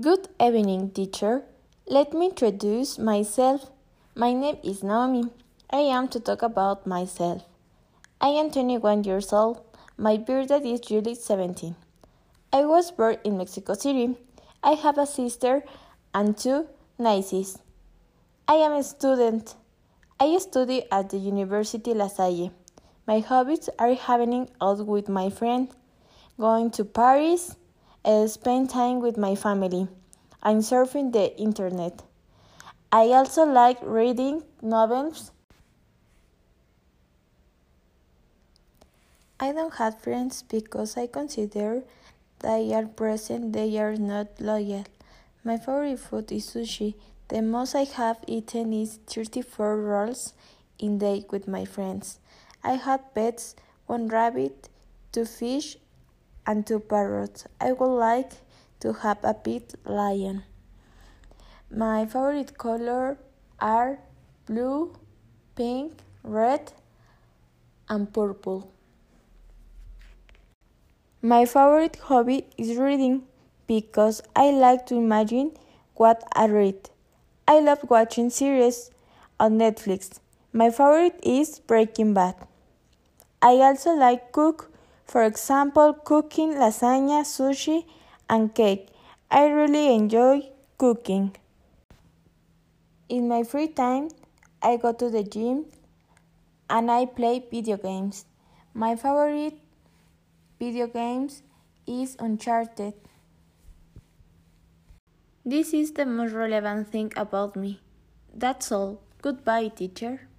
Good evening, teacher. Let me introduce myself. My name is Naomi. I am to talk about myself. I am 21 years old. My birthday is July 17. I was born in Mexico City. I have a sister and two nieces. I am a student. I study at the University La Salle. My hobbies are having out with my friends, going to Paris, and spend time with my family and surfing the internet. I also like reading novels. I don't have friends because I consider they are present, they are not loyal. My favorite food is sushi. The most I have eaten is 34 rolls in day with my friends. I had pets, one rabbit, two fish, and two parrots. I would like to have a pet lion. My favorite color are blue, pink, red, and purple. My favorite hobby is reading because I like to imagine what I read. I love watching series on Netflix. My favorite is Breaking Bad. I also like cook, for example, cooking lasagna, sushi, and cake. I really enjoy cooking. In my free time, I go to the gym and I play video games. My favorite video games is Uncharted. This is the most relevant thing about me. That's all. Goodbye, teacher.